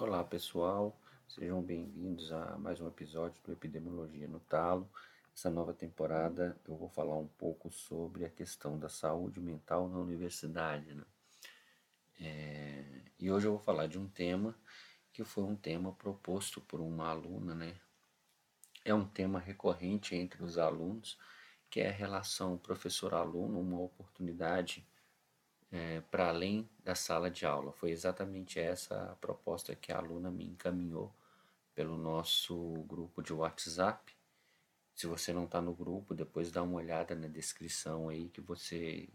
Olá pessoal, sejam bem-vindos a mais um episódio do Epidemiologia no Talo. Essa nova temporada eu vou falar um pouco sobre a questão da saúde mental na universidade. Né? É, e hoje eu vou falar de um tema que foi um tema proposto por uma aluna, né? É um tema recorrente entre os alunos, que é a relação professor-aluno, uma oportunidade é, para além da sala de aula. Foi exatamente essa a proposta que a aluna me encaminhou pelo nosso grupo de WhatsApp. Se você não está no grupo, depois dá uma olhada na descrição aí que você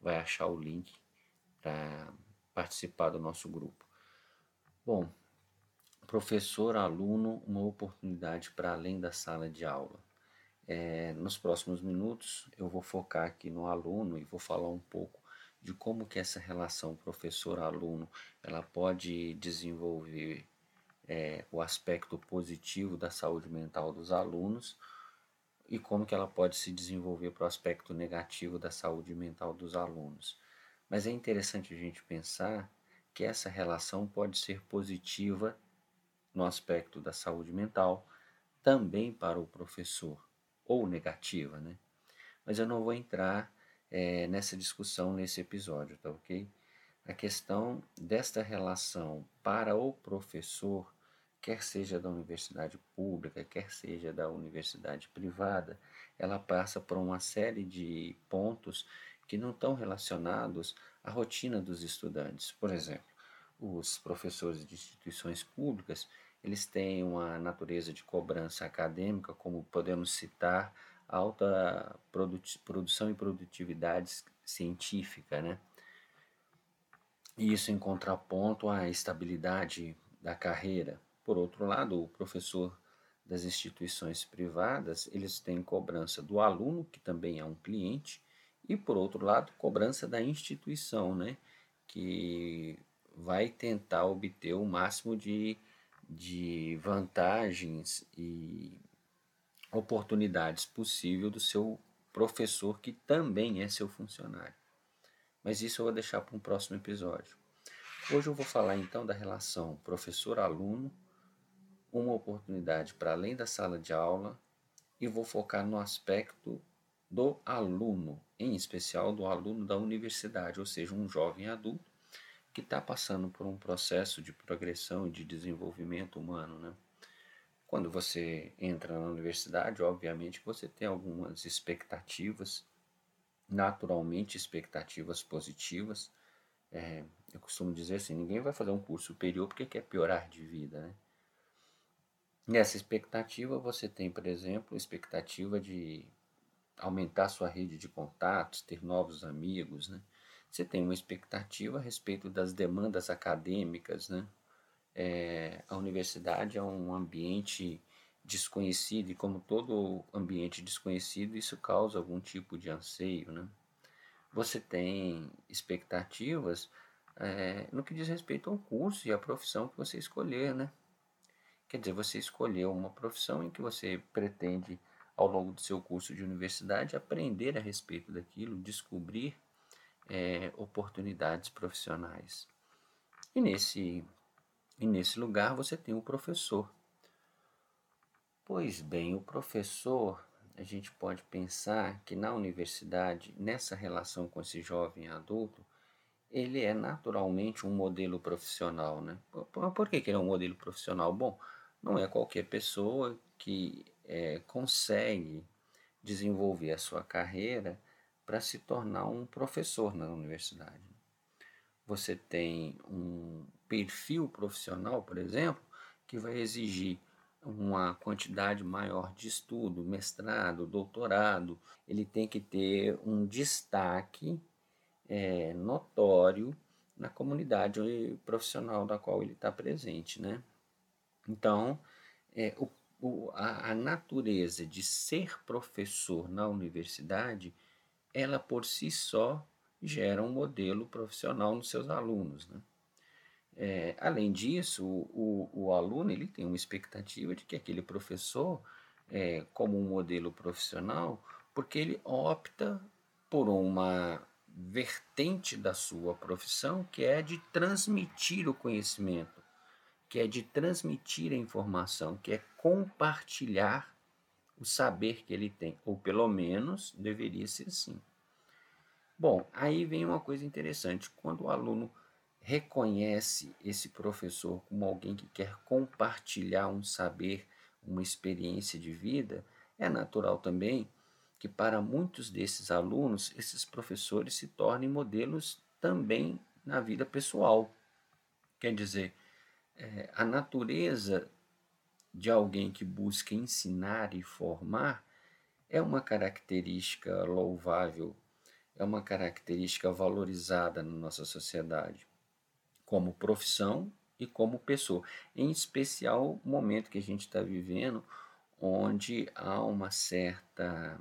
vai achar o link para participar do nosso grupo. Bom, professor, aluno, uma oportunidade para além da sala de aula. É, nos próximos minutos eu vou focar aqui no aluno e vou falar um pouco de como que essa relação professor-aluno ela pode desenvolver é, o aspecto positivo da saúde mental dos alunos e como que ela pode se desenvolver para o aspecto negativo da saúde mental dos alunos. Mas é interessante a gente pensar que essa relação pode ser positiva no aspecto da saúde mental também para o professor ou negativa, né? Mas eu não vou entrar é, nessa discussão nesse episódio, tá ok? A questão desta relação para o professor, quer seja da universidade pública, quer seja da universidade privada, ela passa por uma série de pontos que não estão relacionados à rotina dos estudantes. Por exemplo, os professores de instituições públicas, eles têm uma natureza de cobrança acadêmica, como podemos citar alta produ produção e produtividade científica, né? Isso em contraponto à estabilidade da carreira. Por outro lado, o professor das instituições privadas, eles têm cobrança do aluno, que também é um cliente, e por outro lado, cobrança da instituição, né? Que vai tentar obter o máximo de, de vantagens e oportunidades possível do seu professor, que também é seu funcionário. Mas isso eu vou deixar para um próximo episódio. Hoje eu vou falar então da relação professor-aluno, uma oportunidade para além da sala de aula, e vou focar no aspecto do aluno, em especial do aluno da universidade, ou seja, um jovem adulto que está passando por um processo de progressão e de desenvolvimento humano, né? Quando você entra na universidade, obviamente você tem algumas expectativas, naturalmente expectativas positivas. É, eu costumo dizer assim: ninguém vai fazer um curso superior porque quer piorar de vida, né? Nessa expectativa, você tem, por exemplo, expectativa de aumentar sua rede de contatos, ter novos amigos, né? Você tem uma expectativa a respeito das demandas acadêmicas, né? É, a universidade é um ambiente desconhecido e como todo ambiente desconhecido isso causa algum tipo de anseio, né? Você tem expectativas é, no que diz respeito ao curso e à profissão que você escolher, né? Quer dizer, você escolheu uma profissão em que você pretende, ao longo do seu curso de universidade, aprender a respeito daquilo, descobrir é, oportunidades profissionais. E nesse e nesse lugar você tem o professor. Pois bem, o professor, a gente pode pensar que na universidade, nessa relação com esse jovem adulto, ele é naturalmente um modelo profissional, né? Por, por que, que ele é um modelo profissional? Bom, não é qualquer pessoa que é, consegue desenvolver a sua carreira para se tornar um professor na universidade. Você tem um, perfil profissional, por exemplo, que vai exigir uma quantidade maior de estudo, mestrado, doutorado, ele tem que ter um destaque é, notório na comunidade profissional da qual ele está presente, né? Então, é, o, o, a, a natureza de ser professor na universidade, ela por si só gera um modelo profissional nos seus alunos, né? É, além disso, o, o, o, aluno ele tem uma expectativa de que aquele professor, é, como um modelo profissional, porque ele opta por uma vertente da sua profissão que é de transmitir o conhecimento, que é de transmitir a informação, que é compartilhar o saber que ele tem, ou pelo menos deveria ser assim. Bom, aí vem uma coisa interessante. Quando o aluno reconhece esse professor como alguém que quer compartilhar um saber, uma experiência de vida, é natural também que para muitos desses alunos, esses professores se tornem modelos também na vida pessoal. Quer dizer, é, a natureza de alguém que busca ensinar e formar é uma característica louvável, é uma característica valorizada na nossa sociedade, como profissão e como pessoa. Em especial, o momento que a gente está vivendo, onde há uma certa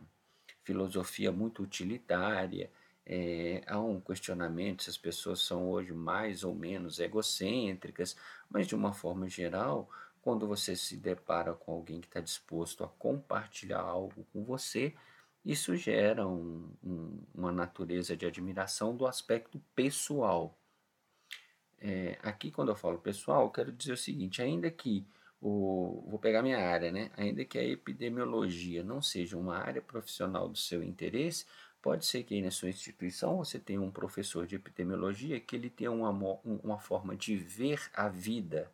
filosofia muito utilitária, é, há um questionamento se as pessoas são hoje mais ou menos egocêntricas, mas de uma forma geral, quando você se depara com alguém que está disposto a compartilhar algo com você, isso gera um, um, uma natureza de admiração do aspecto pessoal. É, aqui, quando eu falo pessoal, eu quero dizer o seguinte: ainda que o, vou pegar minha área, né? Ainda que a epidemiologia não seja uma área profissional do seu interesse, pode ser que aí na sua instituição você tenha um professor de epidemiologia que ele tenha uma, uma forma de ver a vida,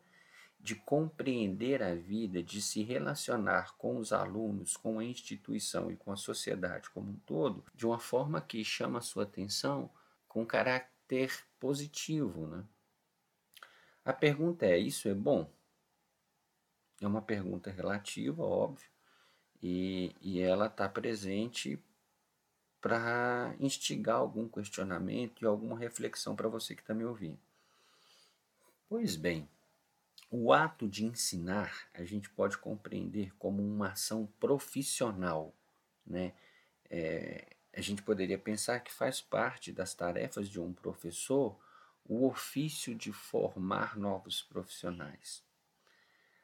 de compreender a vida, de se relacionar com os alunos, com a instituição e com a sociedade como um todo, de uma forma que chama a sua atenção com caráter positivo, né? A pergunta é: isso é bom? É uma pergunta relativa, óbvio, e, e ela está presente para instigar algum questionamento e alguma reflexão para você que está me ouvindo. Pois bem, o ato de ensinar a gente pode compreender como uma ação profissional, né? É, a gente poderia pensar que faz parte das tarefas de um professor o ofício de formar novos profissionais.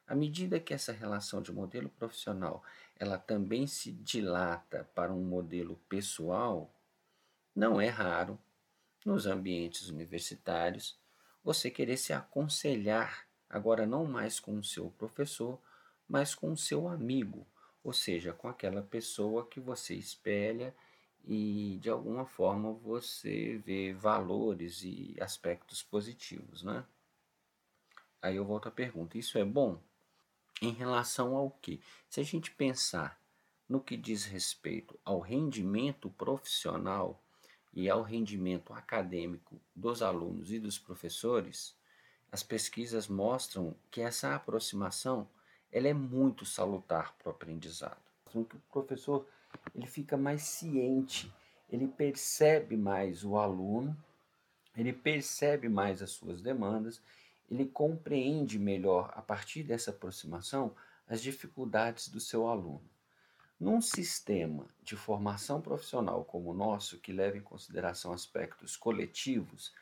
À medida que essa relação de modelo profissional ela também se dilata para um modelo pessoal, não é raro, nos ambientes universitários, você querer se aconselhar, agora não mais com o seu professor, mas com o seu amigo, ou seja, com aquela pessoa que você espelha e de alguma forma você vê valores e aspectos positivos, né? Aí eu volto à pergunta: isso é bom? Em relação ao que? Se a gente pensar no que diz respeito ao rendimento profissional e ao rendimento acadêmico dos alunos e dos professores, as pesquisas mostram que essa aproximação ela é muito salutar para o aprendizado. O professor ele fica mais ciente, ele percebe mais o aluno, ele percebe mais as suas demandas ele compreende melhor, a partir dessa aproximação, as dificuldades do seu aluno. Num sistema de formação profissional como o nosso, que leva em consideração aspectos coletivos,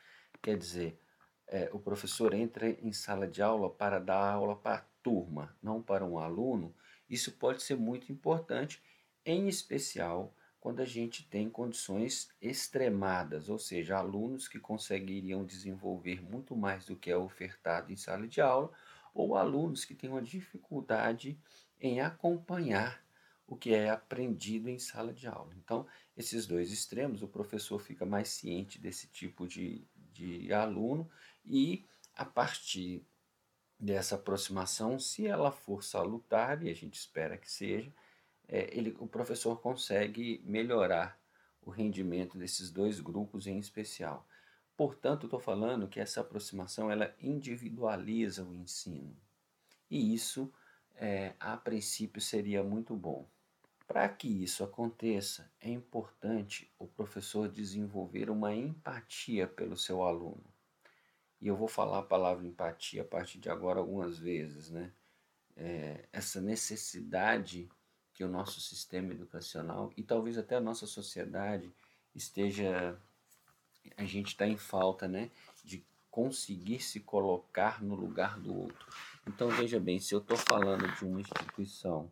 quer dizer, é, o professor entra em sala de aula para dar aula para a turma, não para um aluno, isso pode ser muito importante, em especial quando a gente tem condições extremadas, ou seja, alunos que conseguiriam desenvolver muito mais do que é ofertado em sala de aula, ou alunos que têm uma dificuldade em acompanhar o que é aprendido em sala de aula. Então, esses dois extremos, o professor fica mais ciente desse tipo de, de aluno e, a partir dessa aproximação, se ela for salutar, e a gente espera que seja, é, ele, o professor consegue melhorar o rendimento desses dois grupos em especial. Portanto, estou falando que essa aproximação ela individualiza o ensino. E isso, é, a princípio, seria muito bom. Para que isso aconteça, é importante o professor desenvolver uma empatia pelo seu aluno. E eu vou falar a palavra empatia a partir de agora algumas vezes, né? É, essa necessidade que o nosso sistema educacional e talvez até a nossa sociedade esteja a gente está em falta, né, de conseguir se colocar no lugar do outro. Então veja bem, se eu estou falando de uma instituição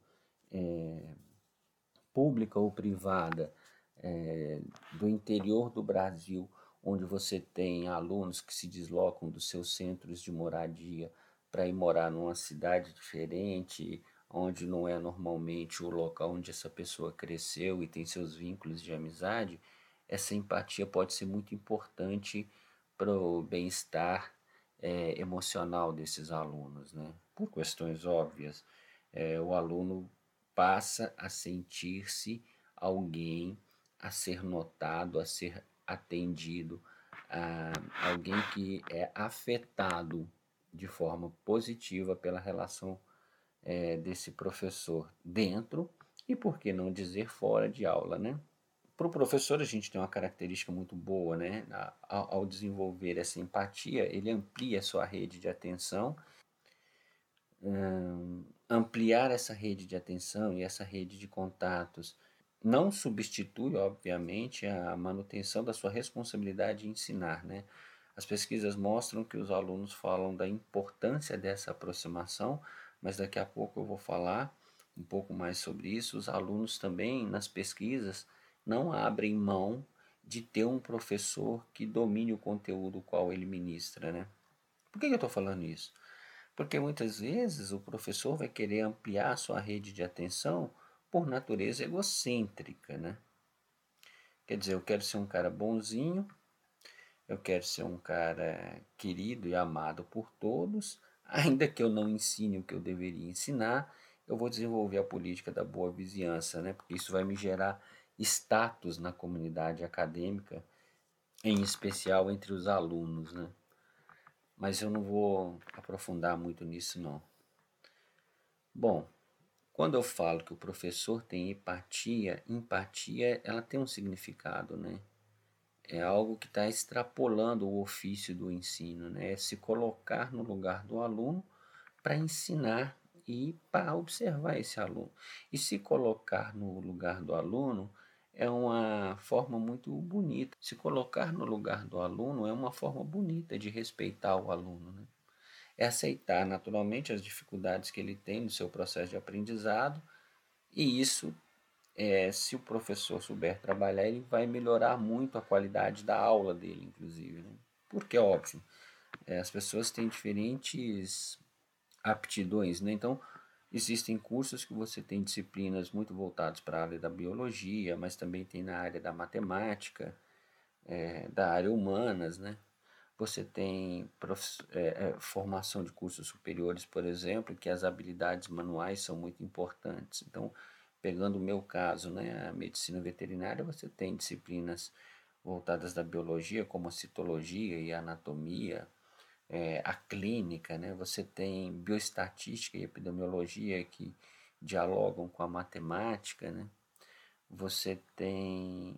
é, pública ou privada é, do interior do Brasil, onde você tem alunos que se deslocam dos seus centros de moradia para ir morar numa cidade diferente, onde não é normalmente o local onde essa pessoa cresceu e tem seus vínculos de amizade, essa empatia pode ser muito importante para o bem-estar é, emocional desses alunos, né? Por questões óbvias, é, o aluno passa a sentir-se alguém a ser notado, a ser atendido, a alguém que é afetado de forma positiva pela relação é, desse professor dentro e, por que não dizer, fora de aula, né? Para o professor, a gente tem uma característica muito boa, né? Ao, ao desenvolver essa empatia, ele amplia a sua rede de atenção. Ampliar essa rede de atenção e essa rede de contatos não substitui, obviamente, a manutenção da sua responsabilidade de ensinar, né? As pesquisas mostram que os alunos falam da importância dessa aproximação, mas daqui a pouco eu vou falar um pouco mais sobre isso. Os alunos também, nas pesquisas, não abrem mão de ter um professor que domine o conteúdo qual ele ministra, né? Por que eu estou falando isso? Porque muitas vezes o professor vai querer ampliar a sua rede de atenção por natureza egocêntrica, né? Quer dizer, eu quero ser um cara bonzinho, eu quero ser um cara querido e amado por todos, ainda que eu não ensine o que eu deveria ensinar, eu vou desenvolver a política da boa vizinhança, né? Porque isso vai me gerar status na comunidade acadêmica, em especial entre os alunos, né? Mas eu não vou aprofundar muito nisso não. Bom, quando eu falo que o professor tem empatia, empatia ela tem um significado, né? É algo que está extrapolando o ofício do ensino, né? É se colocar no lugar do aluno para ensinar e para observar esse aluno. E se colocar no lugar do aluno é uma forma muito bonita. Se colocar no lugar do aluno é uma forma bonita de respeitar o aluno. Né? É aceitar naturalmente as dificuldades que ele tem no seu processo de aprendizado, e isso, é, se o professor souber trabalhar, ele vai melhorar muito a qualidade da aula dele, inclusive. Né? Porque, óbvio, é, as pessoas têm diferentes aptidões, né? então Existem cursos que você tem disciplinas muito voltadas para a área da biologia, mas também tem na área da matemática, é, da área humanas, né? Você tem é, é, formação de cursos superiores, por exemplo, que as habilidades manuais são muito importantes. Então, pegando o meu caso, né, a medicina veterinária, você tem disciplinas voltadas da biologia, como a citologia e a anatomia, é, a clínica, né? você tem bioestatística e epidemiologia que dialogam com a matemática, né? você tem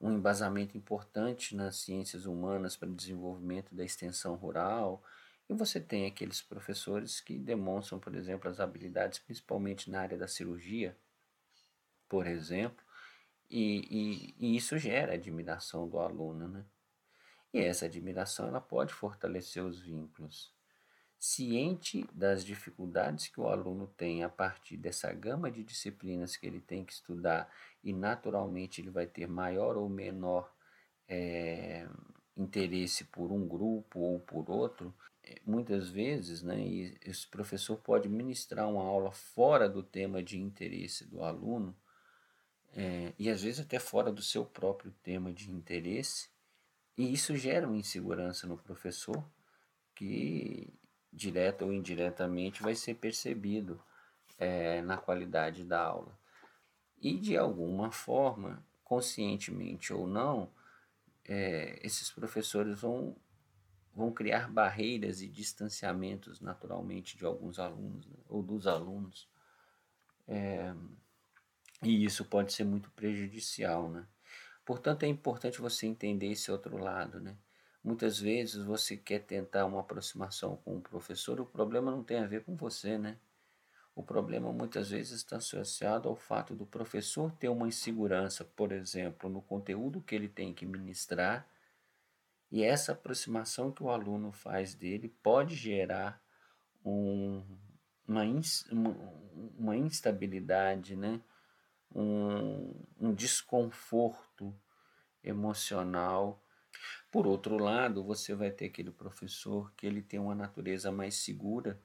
um embasamento importante nas ciências humanas para o desenvolvimento da extensão rural, e você tem aqueles professores que demonstram, por exemplo, as habilidades principalmente na área da cirurgia, por exemplo, e, e, e isso gera admiração do aluno, né? E essa admiração ela pode fortalecer os vínculos. Ciente das dificuldades que o aluno tem a partir dessa gama de disciplinas que ele tem que estudar, e naturalmente ele vai ter maior ou menor é, interesse por um grupo ou por outro, eh, muitas vezes, né, esse professor pode ministrar uma aula fora do tema de interesse do aluno, é, e às vezes até fora do seu próprio tema de interesse, e isso gera uma insegurança no professor que, direta ou indiretamente, vai ser percebido é, na qualidade da aula. E, de alguma forma, conscientemente ou não, é, esses professores vão, vão criar barreiras e distanciamentos naturalmente de alguns alunos né, ou dos alunos. É, e isso pode ser muito prejudicial, né? Portanto, é importante você entender esse outro lado, né? Muitas vezes você quer tentar uma aproximação com o professor, o problema não tem a ver com você, né? O problema muitas vezes está associado ao fato do professor ter uma insegurança, por exemplo, no conteúdo que ele tem que ministrar, e essa aproximação que o aluno faz dele pode gerar um, uma, uma instabilidade, né? Um, um desconforto emocional. Por outro lado, você vai ter aquele professor que ele tem uma natureza mais segura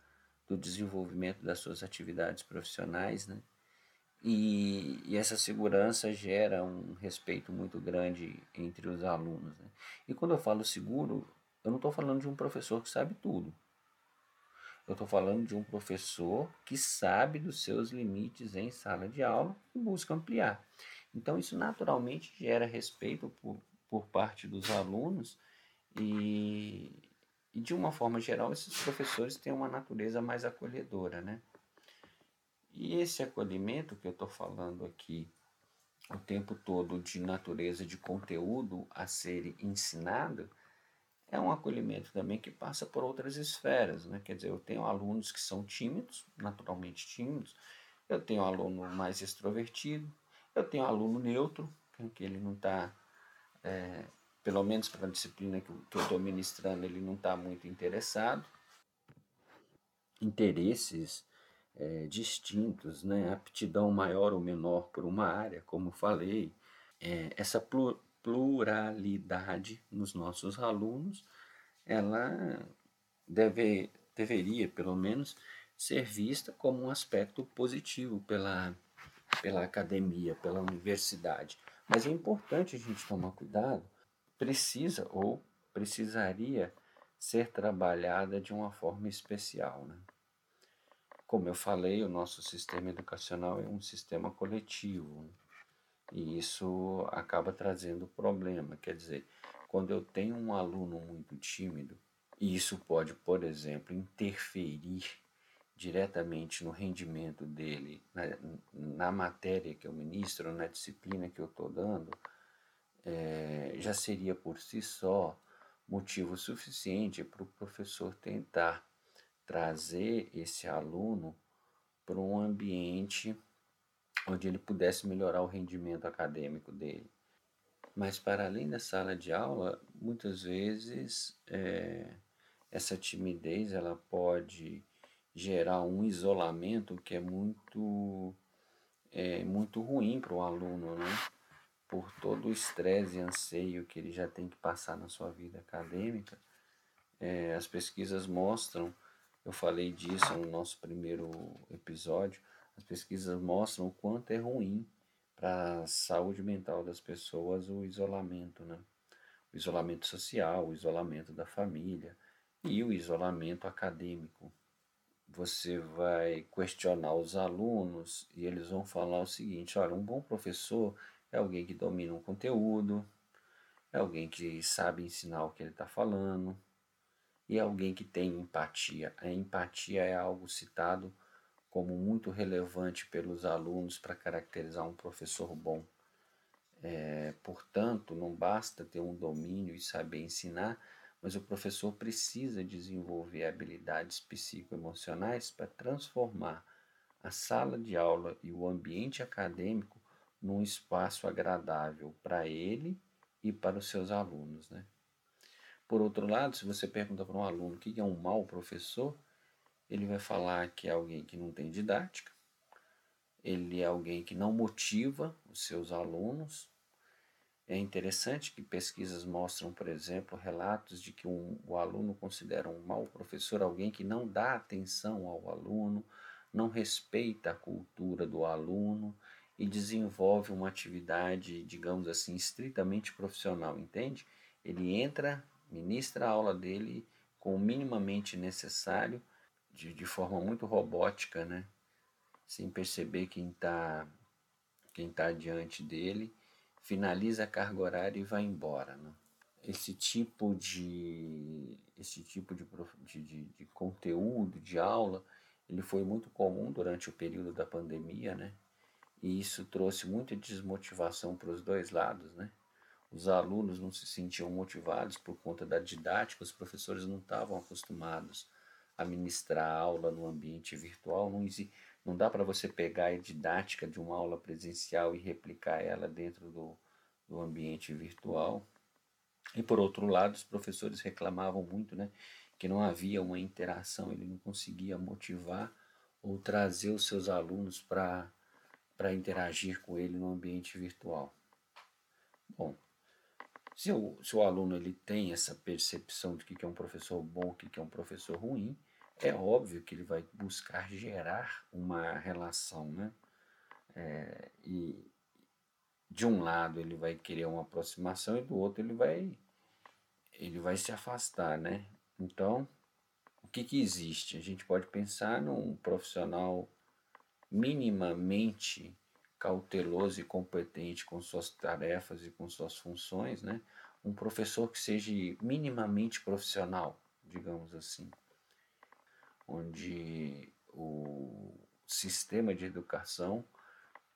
do desenvolvimento das suas atividades profissionais, né? E, e, essa segurança gera um respeito muito grande entre os alunos. Né? E quando eu falo seguro, eu não estou falando de um professor que sabe tudo. Eu estou falando de um professor que sabe dos seus limites em sala de aula e busca ampliar. Então, isso naturalmente gera respeito por, por parte dos alunos e, e, de uma forma geral, esses professores têm uma natureza mais acolhedora, né? E esse acolhimento que eu estou falando aqui o tempo todo de natureza de conteúdo a ser ensinado é um acolhimento também que passa por outras esferas, né? Quer dizer, eu tenho alunos que são tímidos, naturalmente tímidos, eu tenho aluno mais extrovertido, eu tenho aluno neutro, que ele não está, é, pelo menos para a disciplina que eu estou ministrando, ele não está muito interessado. Interesses é, distintos, né? aptidão maior ou menor por uma área, como falei, é, essa pluralidade nos nossos alunos, ela deve, deveria, pelo menos, ser vista como um aspecto positivo pela, pela academia, pela universidade. Mas é importante a gente tomar cuidado, precisa ou precisaria ser trabalhada de uma forma especial. Né? Como eu falei, o nosso sistema educacional é um sistema coletivo e isso acaba trazendo problema. Quer dizer, quando eu tenho um aluno muito tímido, e isso pode, por exemplo, interferir diretamente no rendimento dele, na, na matéria que eu ministro, na disciplina que eu estou dando, é, já seria por si só motivo suficiente para o professor tentar trazer esse aluno para um ambiente onde ele pudesse melhorar o rendimento acadêmico dele. Mas, para além da sala de aula, muitas vezes é, essa timidez ela pode gerar um isolamento que é muito, é, muito ruim para o aluno, né? por todo o estresse e anseio que ele já tem que passar na sua vida acadêmica. É, as pesquisas mostram eu falei disso no nosso primeiro episódio. As pesquisas mostram o quanto é ruim para a saúde mental das pessoas o isolamento, né? O isolamento social, o isolamento da família e o isolamento acadêmico. Você vai questionar os alunos e eles vão falar o seguinte: olha, um bom professor é alguém que domina um conteúdo, é alguém que sabe ensinar o que ele está falando, e alguém que tem empatia. A empatia é algo citado como muito relevante pelos alunos para caracterizar um professor bom. É, portanto, não basta ter um domínio e saber ensinar, mas o professor precisa desenvolver habilidades psicoemocionais para transformar a sala de aula e o ambiente acadêmico num espaço agradável para ele e para os seus alunos. Né? Por outro lado, se você pergunta para um aluno o que é um mau professor, ele vai falar que é alguém que não tem didática, ele é alguém que não motiva os seus alunos. É interessante que pesquisas mostram, por exemplo, relatos de que um, o aluno considera um mau professor alguém que não dá atenção ao aluno, não respeita a cultura do aluno e desenvolve uma atividade, digamos assim, estritamente profissional, entende? Ele entra ministra a aula dele com o minimamente necessário, de, de forma muito robótica, né? sem perceber quem está quem tá diante dele, finaliza a carga horária e vai embora. Né? Esse tipo de esse tipo de, de, de conteúdo, de aula, ele foi muito comum durante o período da pandemia, né? E isso trouxe muita desmotivação para os dois lados, né? os alunos não se sentiam motivados por conta da didática, os professores não estavam acostumados a ministrar aula no ambiente virtual. Não, não dá para você pegar a didática de uma aula presencial e replicar ela dentro do, do ambiente virtual. E por outro lado, os professores reclamavam muito, né, que não havia uma interação, ele não conseguia motivar ou trazer os seus alunos para interagir com ele no ambiente virtual. Bom, se o, se o aluno ele tem essa percepção de que é um professor bom, o que é um professor ruim, É óbvio que ele vai buscar gerar uma relação, né? É, e de um lado ele vai querer uma aproximação e do outro ele vai ele vai se afastar, né? Então, o que que existe? A gente pode pensar num profissional minimamente cauteloso e competente com suas tarefas e com suas funções, né? Um professor que seja minimamente profissional, digamos assim, onde o sistema de educação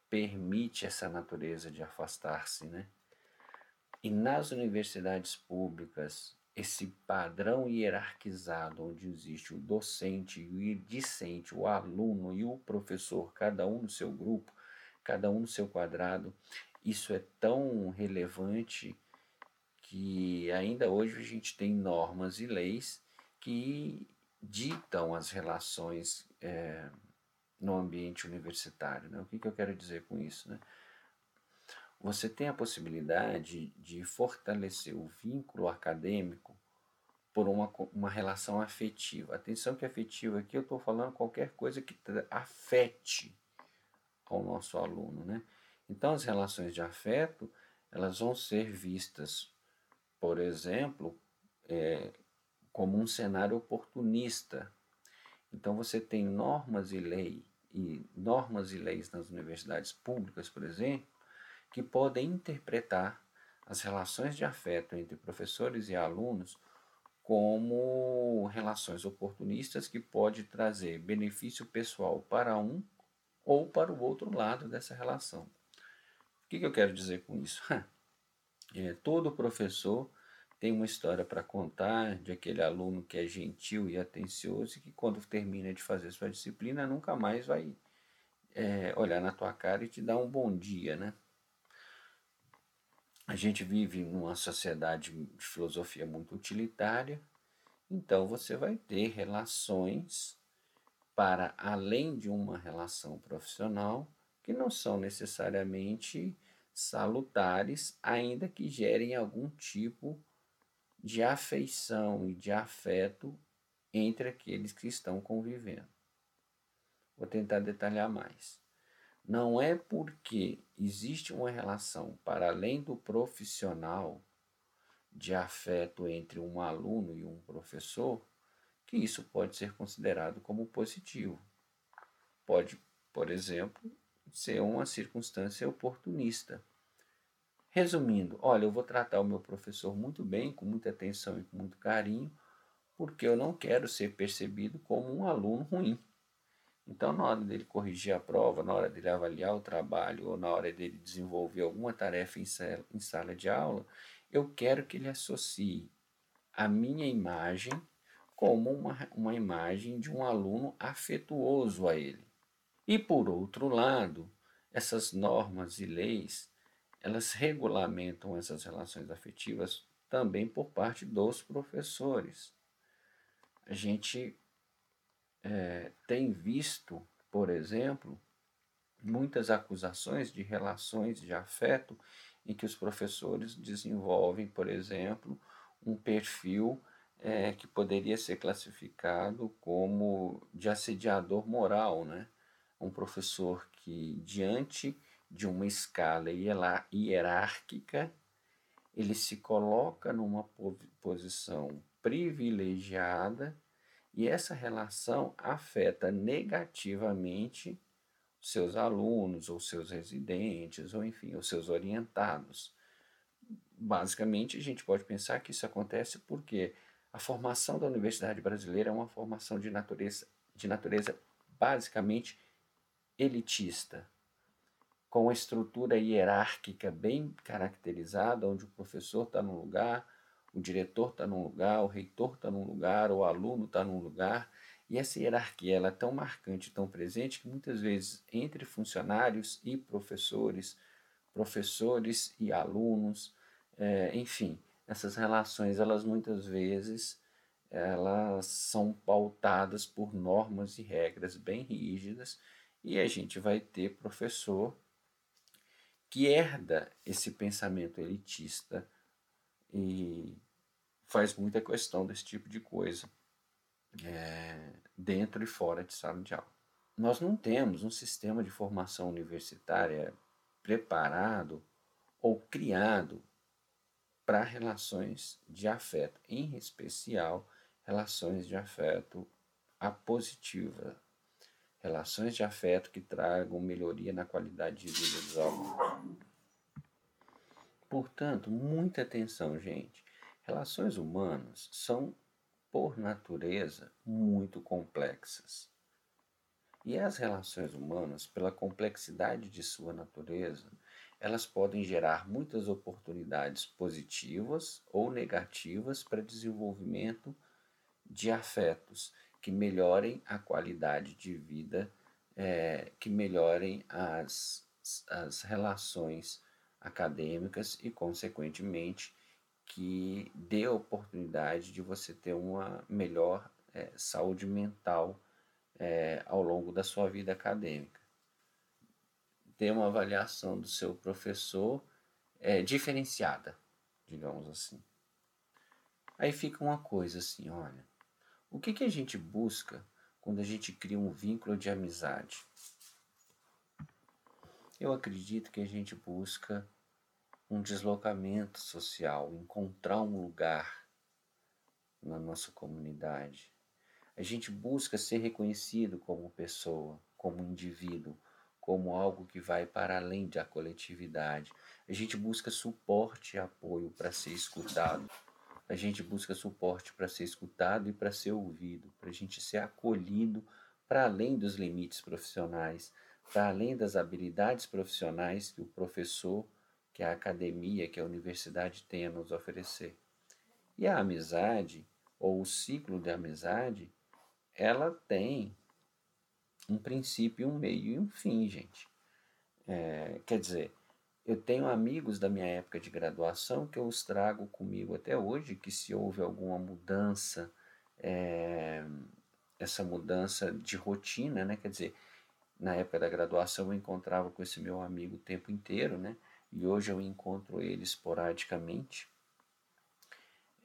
permite essa natureza de afastar-se, né? E nas universidades públicas, esse padrão hierarquizado, onde existe o docente, o discente, o aluno e o professor, cada um no seu grupo, cada um no seu quadrado, isso é tão relevante que ainda hoje a gente tem normas e leis que ditam as relações é, no ambiente universitário. Né? O que, que eu quero dizer com isso? Né? Você tem a possibilidade de fortalecer o vínculo acadêmico por uma, uma relação afetiva. Atenção que afetiva aqui eu estou falando qualquer coisa que afete ao nosso aluno. Né? Então as relações de afeto elas vão ser vistas, por exemplo, é, como um cenário oportunista. Então você tem normas e lei e normas e leis nas universidades públicas, por exemplo, que podem interpretar as relações de afeto entre professores e alunos como relações oportunistas que pode trazer benefício pessoal para um ou para o outro lado dessa relação. O que, que eu quero dizer com isso? É, todo professor tem uma história para contar de aquele aluno que é gentil e atencioso e que quando termina de fazer sua disciplina nunca mais vai é, olhar na tua cara e te dar um bom dia, né? A gente vive numa sociedade de filosofia muito utilitária, então você vai ter relações para além de uma relação profissional que não são necessariamente salutares, ainda que gerem algum tipo de afeição e de afeto entre aqueles que estão convivendo. Vou tentar detalhar mais. Não é porque existe uma relação para além do profissional de afeto entre um aluno e um professor que isso pode ser considerado como positivo. Pode, por exemplo, ser uma circunstância oportunista. Resumindo, olha, eu vou tratar o meu professor muito bem, com muita atenção e com muito carinho, porque eu não quero ser percebido como um aluno ruim. Então, na hora dele corrigir a prova, na hora dele avaliar o trabalho ou na hora dele desenvolver alguma tarefa em sala de aula, eu quero que ele associe a minha imagem como uma, uma imagem de um aluno afetuoso a ele. E por outro lado, essas normas e leis, elas regulamentam essas relações afetivas também por parte dos professores. A gente é, tem visto, por exemplo, muitas acusações de relações de afeto em que os professores desenvolvem, por exemplo, um perfil é, que poderia ser classificado como de assediador moral, né? Um professor que, diante de uma escala hierárquica, ele se coloca numa posição privilegiada e essa relação afeta negativamente seus alunos, ou seus residentes, ou enfim, os seus orientados. Basicamente, a gente pode pensar que isso acontece porque a formação da Universidade Brasileira é uma formação de natureza, de natureza basicamente elitista, com uma estrutura hierárquica bem caracterizada, onde o professor está num lugar, o diretor está num lugar, o reitor está num lugar, o aluno está num lugar. E essa hierarquia ela é tão marcante, tão presente, que muitas vezes entre funcionários e professores, professores e alunos, é, enfim, essas relações, elas muitas vezes elas são pautadas por normas e regras bem rígidas, e a gente vai ter professor que herda esse pensamento elitista e faz muita questão desse tipo de coisa. é, dentro e fora de sala de aula. Nós não temos um sistema de formação universitária preparado ou criado para relações de afeto, em especial relações de afeto apositiva, relações de afeto que tragam melhoria na qualidade de vida dos alunos. Portanto, muita atenção, gente. Relações humanas são, por natureza, muito complexas. E as relações humanas, pela complexidade de sua natureza, elas podem gerar muitas oportunidades positivas ou negativas para desenvolvimento de afetos que melhorem a qualidade de vida, é, que melhorem as, as relações acadêmicas e, consequentemente, que dê oportunidade de você ter uma melhor é, saúde mental é, ao longo da sua vida acadêmica ter uma avaliação do seu professor é, diferenciada, digamos assim. Aí fica uma coisa assim, olha, o que, que a gente busca quando a gente cria um vínculo de amizade? Eu acredito que a gente busca um deslocamento social, encontrar um lugar na nossa comunidade. A gente busca ser reconhecido como pessoa, como indivíduo, como algo que vai para além da coletividade. A gente busca suporte e apoio para ser escutado. A gente busca suporte para ser escutado e para ser ouvido, para a gente ser acolhido para além dos limites profissionais, para além das habilidades profissionais que o professor, que a academia, que a universidade tem a nos oferecer. E a amizade, ou o ciclo de amizade, ela tem um princípio, um meio e um fim, gente. É, quer dizer, eu tenho amigos da minha época de graduação que eu os trago comigo até hoje, que se houve alguma mudança, é, essa mudança de rotina, né? Quer dizer, na época da graduação eu encontrava com esse meu amigo o tempo inteiro, né? E hoje eu encontro ele esporadicamente.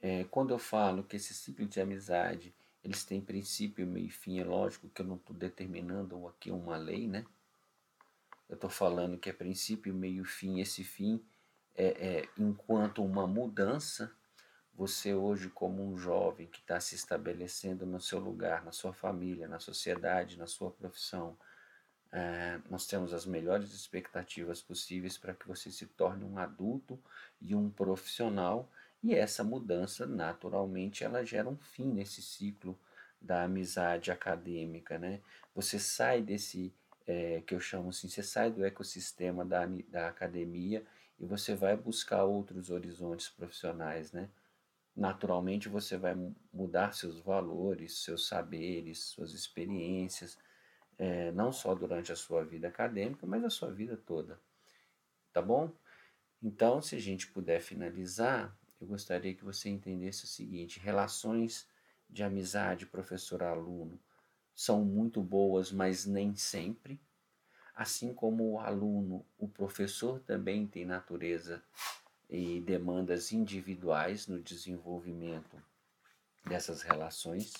É, quando eu falo que esse ciclo de amizade eles têm princípio, meio e fim. É lógico que eu não estou determinando aqui uma lei, né? Eu estou falando que é princípio, meio e fim. Esse fim é, é enquanto uma mudança. Você hoje, como um jovem que está se estabelecendo no seu lugar, na sua família, na sociedade, na sua profissão, é, nós temos as melhores expectativas possíveis para que você se torne um adulto e um profissional e essa mudança, naturalmente, ela gera um fim nesse ciclo da amizade acadêmica, né? Você sai desse, é, que eu chamo assim, você sai do ecossistema da, da academia e você vai buscar outros horizontes profissionais, né? Naturalmente, você vai mudar seus valores, seus saberes, suas experiências, é, não só durante a sua vida acadêmica, mas a sua vida toda, tá bom? Então, se a gente puder finalizar, eu gostaria que você entendesse o seguinte: relações de amizade professor-aluno são muito boas, mas nem sempre. Assim como o aluno, o professor também tem natureza e demandas individuais no desenvolvimento dessas relações.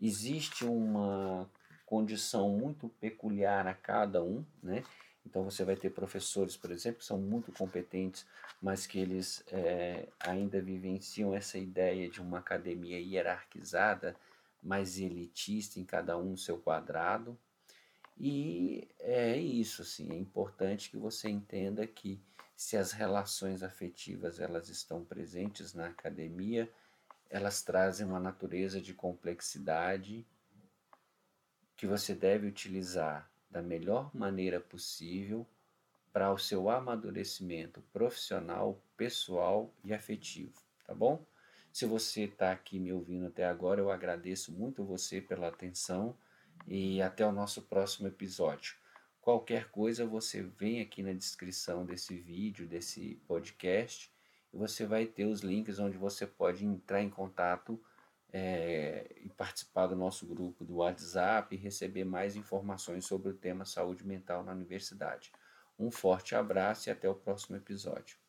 Existe uma condição muito peculiar a cada um, né? Então você vai ter professores, por exemplo, que são muito competentes, mas que eles é, ainda vivenciam essa ideia de uma academia hierarquizada, mais elitista em cada um no seu quadrado. E é isso, assim, é importante que você entenda que se as relações afetivas elas estão presentes na academia, elas trazem uma natureza de complexidade que você deve utilizar da melhor maneira possível para o seu amadurecimento profissional, pessoal e afetivo, tá bom? Se você está aqui me ouvindo até agora, eu agradeço muito você pela atenção e até o nosso próximo episódio. Qualquer coisa, você vem aqui na descrição desse vídeo, desse podcast, e você vai ter os links onde você pode entrar em contato é, e participar do nosso grupo do WhatsApp e receber mais informações sobre o tema saúde mental na universidade. Um forte abraço e até o próximo episódio.